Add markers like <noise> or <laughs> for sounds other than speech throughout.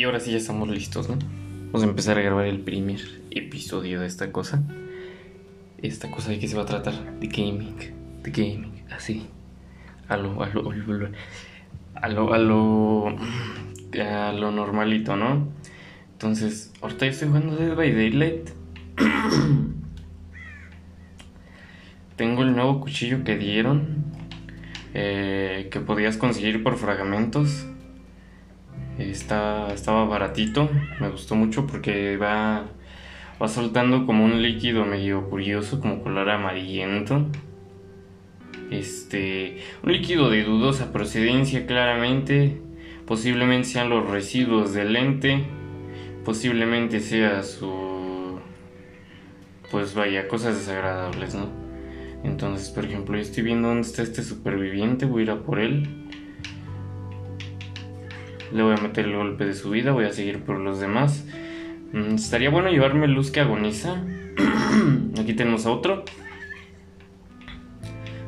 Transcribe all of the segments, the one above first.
Y ahora sí ya estamos listos, ¿no? Vamos a empezar a grabar el primer episodio de esta cosa. Esta cosa de que se va a tratar de gaming. De gaming, así. A lo, a lo, a lo, a lo, a lo, normalito, ¿no? Entonces, ahorita yo estoy jugando Dead by Daylight. <clears throat> Tengo el nuevo cuchillo que dieron. eh, que podías conseguir por fragmentos. Está, estaba baratito. Me gustó mucho porque va, va soltando como un líquido medio curioso, como color amarillento. Este, un líquido de dudosa procedencia, claramente. Posiblemente sean los residuos del lente. Posiblemente sea su. Pues vaya, cosas desagradables, ¿no? Entonces, por ejemplo, yo estoy viendo dónde está este superviviente. Voy a ir a por él. Le voy a meter el golpe de su vida. Voy a seguir por los demás. Mm, estaría bueno llevarme luz que agoniza. <clears throat> Aquí tenemos a otro.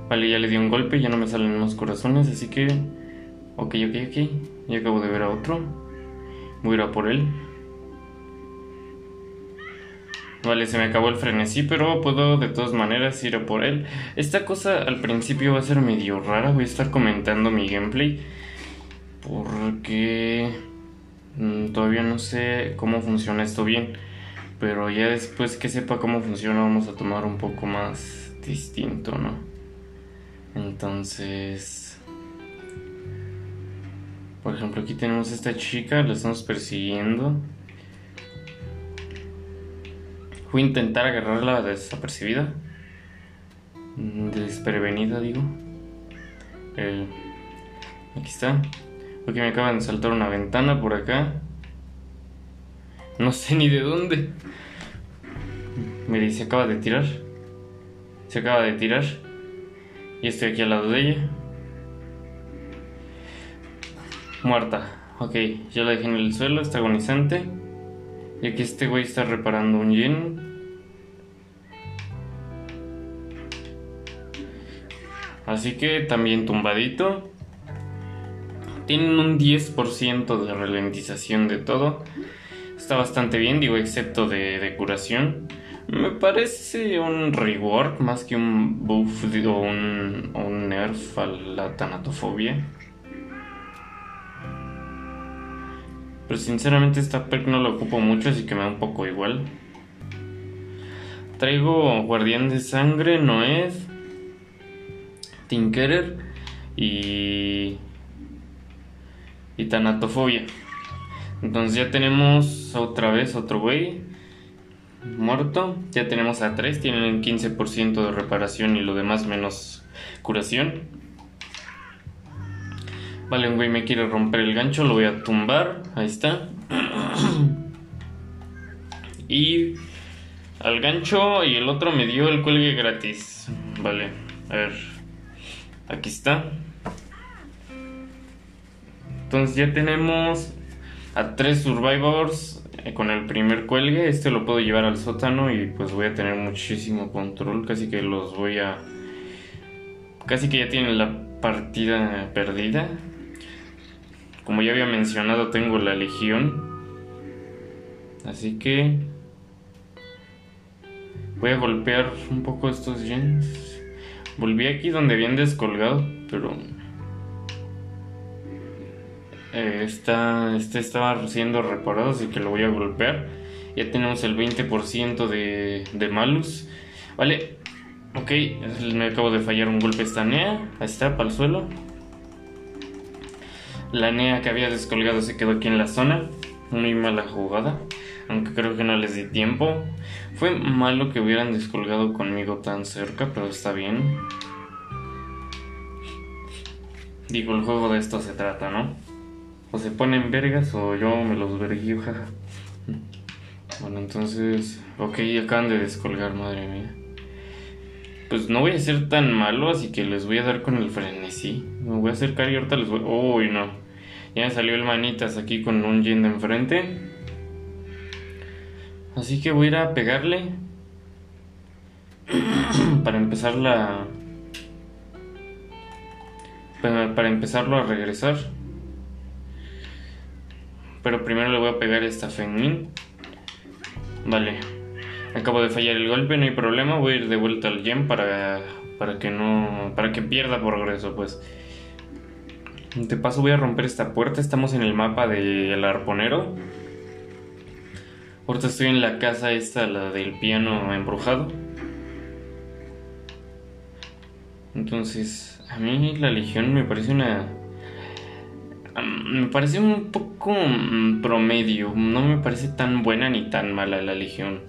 Vale, ya le di un golpe, ya no me salen más corazones, así que... Ok, ok, ok. Ya acabo de ver a otro. Voy a ir a por él. Vale, se me acabó el frenesí, pero puedo de todas maneras ir a por él. Esta cosa al principio va a ser medio rara, voy a estar comentando mi gameplay. Porque... mm, todavía no sé cómo funciona esto bien. Pero ya después que sepa cómo funciona vamos a tomar un poco más distinto, ¿no? Entonces... Por ejemplo, aquí tenemos a esta chica, la estamos persiguiendo. Voy a intentar agarrarla desapercibida. Mm, Desprevenida, digo. Eh, aquí está. Porque me acaban de saltar una ventana por acá. No sé ni de dónde. Mire, se acaba de tirar. Se acaba de tirar. Y estoy aquí al lado de ella. Muerta. Ok, ya la dejé en el suelo, está agonizante. Y aquí este güey está reparando un gen. Así que también tumbadito. Tienen un 10% de ralentización de todo. Está bastante bien, digo, excepto de, curación. Me parece un rework más que un buff o un, un nerf a la tanatofobia. Pero sinceramente esta perk no la ocupo mucho, así que me da un poco igual. Traigo Guardián de Sangre, Noed, Tinkerer y. y Tanatofobia. Entonces ya tenemos otra vez otro güey muerto. Ya tenemos a tres, tienen 15% de reparación y lo demás menos curación. Vale, un güey me quiere romper el gancho, lo voy a tumbar. Ahí está. <clears throat> Y al gancho y el otro me dio el cuelgue gratis. Vale, a ver. Aquí está. Entonces ya tenemos a tres survivors eh, con el primer cuelgue. Este lo puedo llevar al sótano y pues voy a tener muchísimo control. Casi que los voy a... Casi que ya tienen la partida perdida. Como ya había mencionado, tengo la legión. Así que voy a golpear un poco estos gens. Volví aquí donde habían descolgado, pero eh, esta, este estaba siendo reparado, así que lo voy a golpear. Ya tenemos el 20% de, de malus. Vale, ok, me acabo de fallar un golpe esta Nea. Ahí está, para el suelo. La Nea que había descolgado se quedó aquí en la zona. Muy mala jugada. Aunque creo que no les di tiempo. Fue malo que hubieran descolgado conmigo tan cerca, pero está bien. Digo, el juego de esto se trata, ¿no? O se ponen vergas o yo me los verguío, jaja. Bueno, entonces... Ok, acaban de descolgar, madre mía. Pues no voy a ser tan malo, así que les voy a dar con el frenesí. Me voy a acercar y ahorita les voy... Uy, no. Ya me salió el manitas aquí con un yen de enfrente. Así que voy a ir a pegarle. <clears throat> para empezar la... Para, para empezarlo a regresar. Pero primero le voy a pegar esta Fengmin. Vale. Acabo de fallar el golpe, no hay problema. Voy a ir de vuelta al gem para, para que no. para que pierda progreso, pues. De paso voy a romper esta puerta. Estamos en el mapa del arponero. Ahorita estoy en la casa esta, la del piano embrujado. Entonces, a mí la Legión me parece una... Me parece un poco mm, promedio, no me parece tan buena ni tan mala la Legión.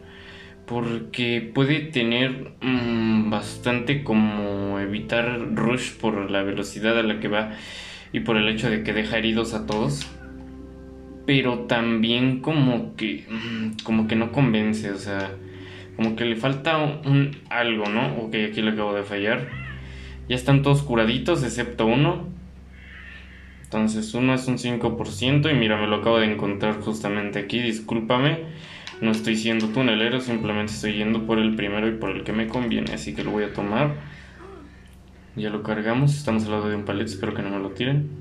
Porque puede tener mm, bastante como evitar rush por la velocidad a la que va y por el hecho de que deja heridos a todos. Pero también como que mm, como que no convence, o sea, como que le falta un, algo, ¿no? Ok, aquí le acabo de fallar. Ya están todos curaditos excepto uno. Entonces uno es un 5% y mira, me lo acabo de encontrar justamente aquí, discúlpame. No estoy siendo tunelero, simplemente estoy yendo por el primero y por el que me conviene, así que lo voy a tomar. Ya lo cargamos, estamos al lado de un palet, espero que no me lo tiren.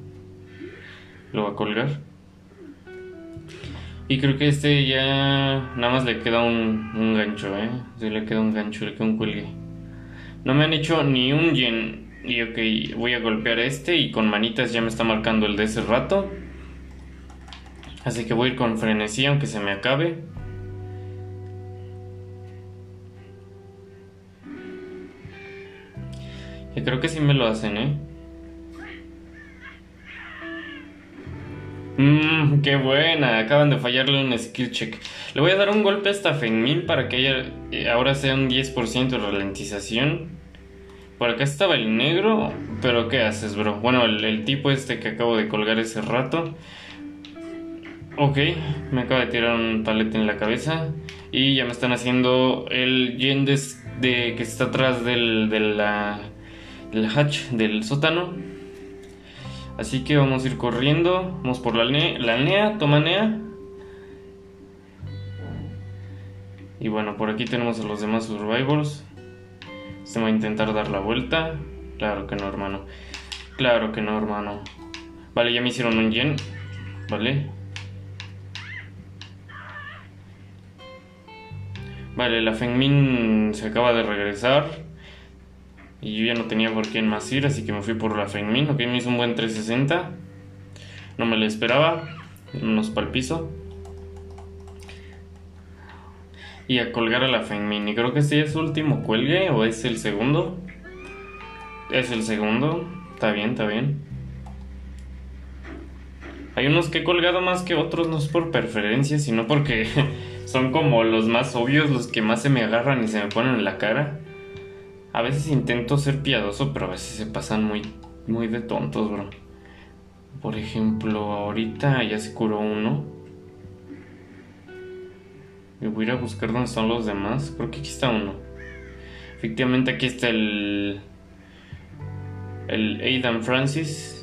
Lo voy a colgar. Y creo que este ya nada más le queda un, un gancho, ¿eh? Sí, le queda un gancho, le queda un cuelgue. No me han hecho ni un gen. Y ok, voy a golpear este y con manitas ya me está marcando el de ese rato. Así que voy a ir con frenesí aunque se me acabe. Y creo que sí me lo hacen, ¿eh? Mmm, qué buena. Acaban de fallarle un skill check. Le voy a dar un golpe hasta Fenmin para que haya, eh, ahora sea un 10% de ralentización. Por acá estaba el negro. Pero ¿qué haces, bro? Bueno, el, tipo este que acabo de colgar ese rato. Ok, me acaba de tirar un palete en la cabeza. Y ya me están haciendo el yendes de, que está atrás del, del hatch del sótano. Así que vamos a ir corriendo. Vamos por la, la NEA, toma NEA. Y bueno, por aquí tenemos a los demás survivors. Se va a intentar dar la vuelta. Claro que no, hermano. Claro que no, hermano. Vale, ya me hicieron un gen. Vale. Vale, la Fengmin se acaba de regresar. Y yo ya no tenía por quién más ir, así que me fui por la Fengmin. Ok, me hizo un buen 360. No me lo esperaba. Unos para piso. Y a colgar a la Fengmin. Y creo que este es su último cuelgue o es el segundo. Es el segundo. Está bien, está bien. Hay unos que he colgado más que otros, no es por preferencia, sino porque <laughs> son como los más obvios, los que más se me agarran y se me ponen en la cara. A veces intento ser piadoso, pero a veces se pasan muy, muy de tontos, bro. Por ejemplo, ahorita ya se curó uno. Y voy a ir a buscar dónde están los demás. Creo que aquí está uno. Efectivamente aquí está el... El Aidan Francis.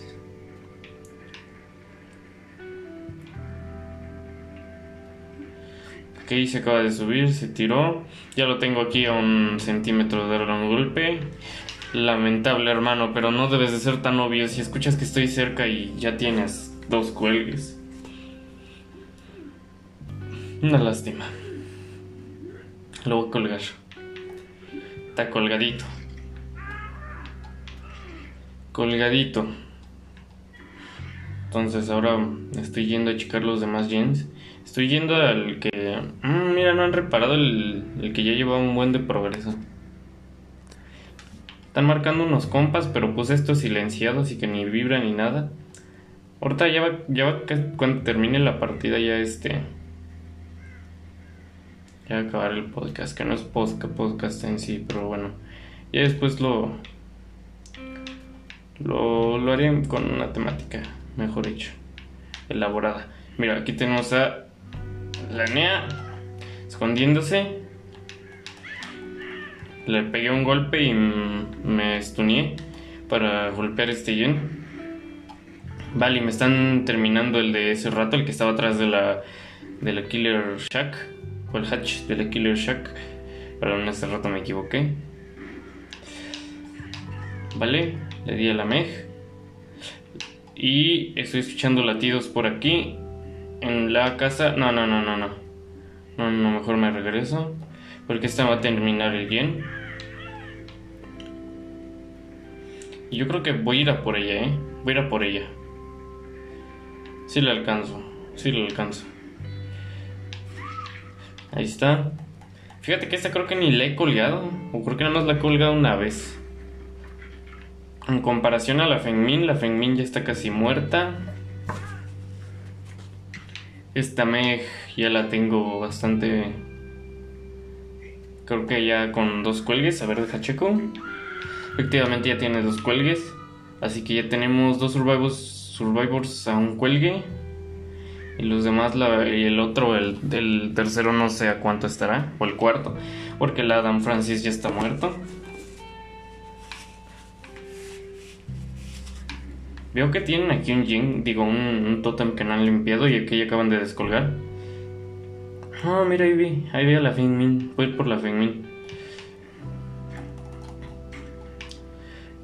Ok, se acaba de subir, se tiró. Ya lo tengo aquí a un centímetro de darle un golpe. Lamentable, hermano, pero no debes de ser tan obvio. Si escuchas que estoy cerca y ya tienes dos cuelgues. Una lástima. Lo voy a colgar. Está colgadito. Colgadito. Entonces ahora estoy yendo a checar los demás gens. Estoy yendo al que... Mm, mira, no han reparado el, el que ya lleva un buen de progreso. Están marcando unos compas, pero puse esto silenciado, así que ni vibra ni nada. Ahorita ya va, ya va cuando termine la partida ya este... Ya acabar el podcast, que no es podcast, en sí, pero bueno. Ya después lo... Lo, haré con una temática, mejor dicho, elaborada. Mira, aquí tenemos a la NEA escondiéndose. Le pegué un golpe y me stuneé para golpear este gen. Vale, me están terminando el de ese rato, el que estaba atrás de la, de la Killer Shack, o el hatch de la Killer Shack. Perdón, ese rato me equivoqué. Vale, le di a la Meg. Y estoy escuchando latidos por aquí. en la casa. No, no, no, no, no. No, no, mejor me regreso. Porque esta va a terminar el bien. Y yo creo que voy a ir a por ella, ¿eh? Voy a ir a por ella. Sí le alcanzo. Sí le alcanzo. Ahí está. Fíjate que esta creo que ni la he colgado. O creo que nada más la he colgado una vez. En comparación a la Fengmin, la Fengmin ya está casi muerta. Esta Meg ya la tengo bastante. Creo que ya con dos cuelgues. A ver, deja checo. Efectivamente ya tiene dos cuelgues. Así que ya tenemos dos survivors, survivors a un cuelgue. Y los demás, y el otro, el, tercero no sé a cuánto estará. O el cuarto. Porque el Adam Francis ya está muerto. Veo que tienen aquí un Jin, digo, un, un que no han limpiado y aquí ya acaban de descolgar. Ah, mira, ahí vi, ahí vi a la Fengmin. Voy por la Fengmin.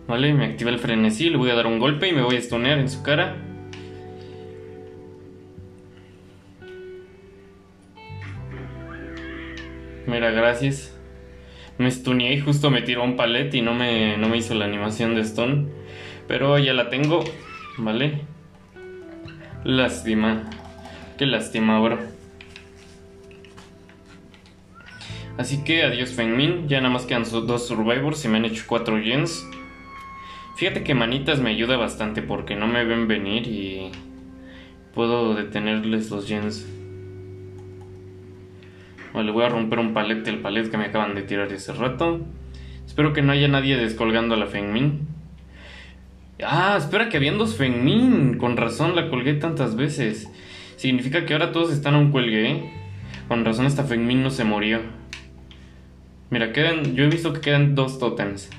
Vale, me activa el frenesí, le voy a dar un golpe y me voy a stunear en su cara. Gracias. Me stuneé y justo me tiró un palet y no me, no me hizo la animación de stun. Pero ya la tengo, ¿vale? Lástima. Qué lástima, bro. Así que adiós Fengmin, ya nada más quedan dos survivors y me han hecho cuatro gens. Fíjate que manitas me ayuda bastante porque no me ven venir y puedo detenerles los gens. Vale, voy a romper un palet del palet que me acaban de tirar hace rato. Espero que no haya nadie descolgando a la Fengmin. Ah, espera que habían dos Fengmin. Con razón la colgué tantas veces. Significa que ahora todos están a un cuelgue, ¿eh? Con razón esta Fengmin no se murió. Mira, quedan. Yo he visto que quedan dos totems.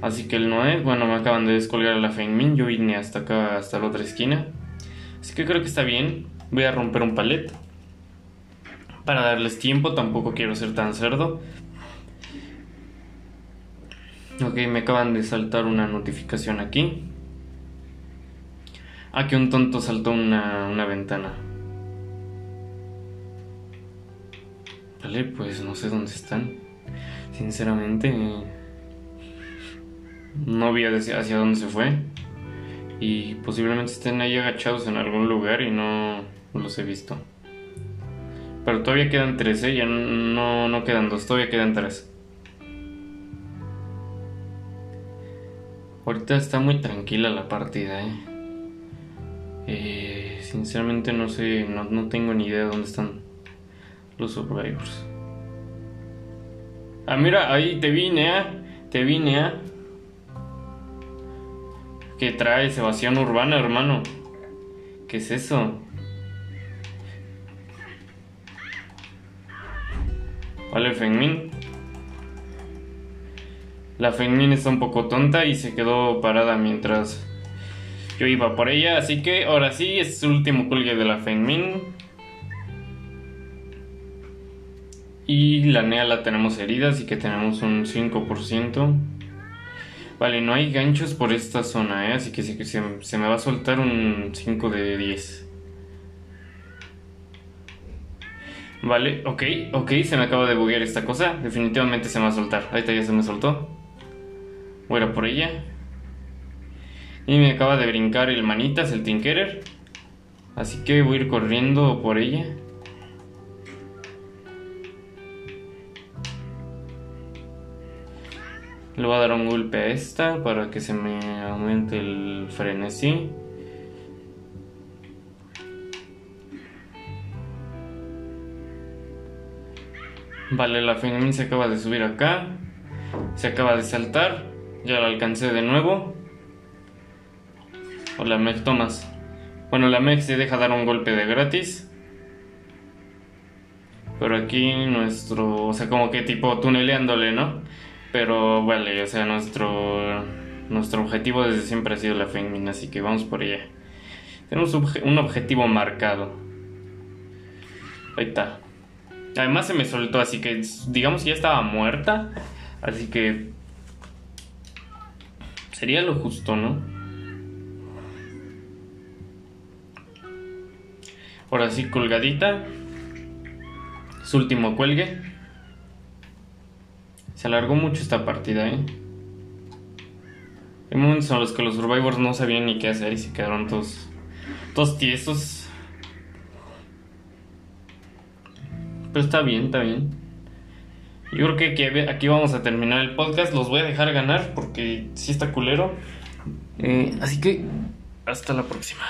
Así que el Noé, bueno, me acaban de descolgar a la Fengmin. Yo vine hasta acá, hasta la otra esquina. Así que creo que está bien. Voy a romper un palet. Para darles tiempo, tampoco quiero ser tan cerdo. Ok, me acaban de saltar una notificación aquí. Ah, que un tonto saltó una, una ventana. Vale, pues no sé dónde están. Sinceramente, no vi hacia, dónde se fue. Y posiblemente estén ahí agachados en algún lugar y no, los he visto. Pero todavía quedan tres, ¿eh? Ya no, no quedan dos, todavía quedan tres. Ahorita está muy tranquila la partida, ¿eh? eh sinceramente no sé, no, tengo ni idea de dónde están los survivors. Ah, mira, ahí te vine, ¿eh? Te vine, ¿eh? ¿Qué traes? Evasión urbana, hermano. ¿Qué es eso? Vale, Fengmin. La Fengmin está un poco tonta y se quedó parada mientras yo iba por ella. Así que ahora sí, es el último cuelgue de la Fengmin. Y la Nea la tenemos herida, así que tenemos un 5%. Vale, no hay ganchos por esta zona, ¿eh? así que se, se, me va a soltar un 5 de 10. Vale, ok, ok, se me acaba de buguear esta cosa. Definitivamente se me va a soltar. Ahorita ya se me soltó. Voy a por ella. Y me acaba de brincar el manitas, el Tinkerer. Así que voy a ir corriendo por ella. Le voy a dar un golpe a esta para que se me aumente el frenesí. Vale, la Fenmin se acaba de subir acá. Se acaba de saltar. Ya la alcancé de nuevo. Hola, Meg Thomas. Bueno, la Meg se deja dar un golpe de gratis. Pero aquí nuestro. O sea, como que tipo tuneleándole, ¿no? Pero vale, o sea, nuestro. Nuestro objetivo desde siempre ha sido la Fengmin, así que vamos por ella. Tenemos un objetivo marcado. Ahí está. Además se me soltó, así que digamos que ya estaba muerta. Así que Sería lo justo, ¿no? Ahora sí, colgadita. Su último cuelgue. Se alargó mucho esta partida, ¿eh? Hay momentos en los que los Survivors no sabían ni qué hacer y se quedaron todos, todos tiesos. Pero está bien, está bien. Yo creo que aquí, vamos a terminar el podcast. Los voy a dejar ganar porque sí está culero. Eh, así que hasta la próxima.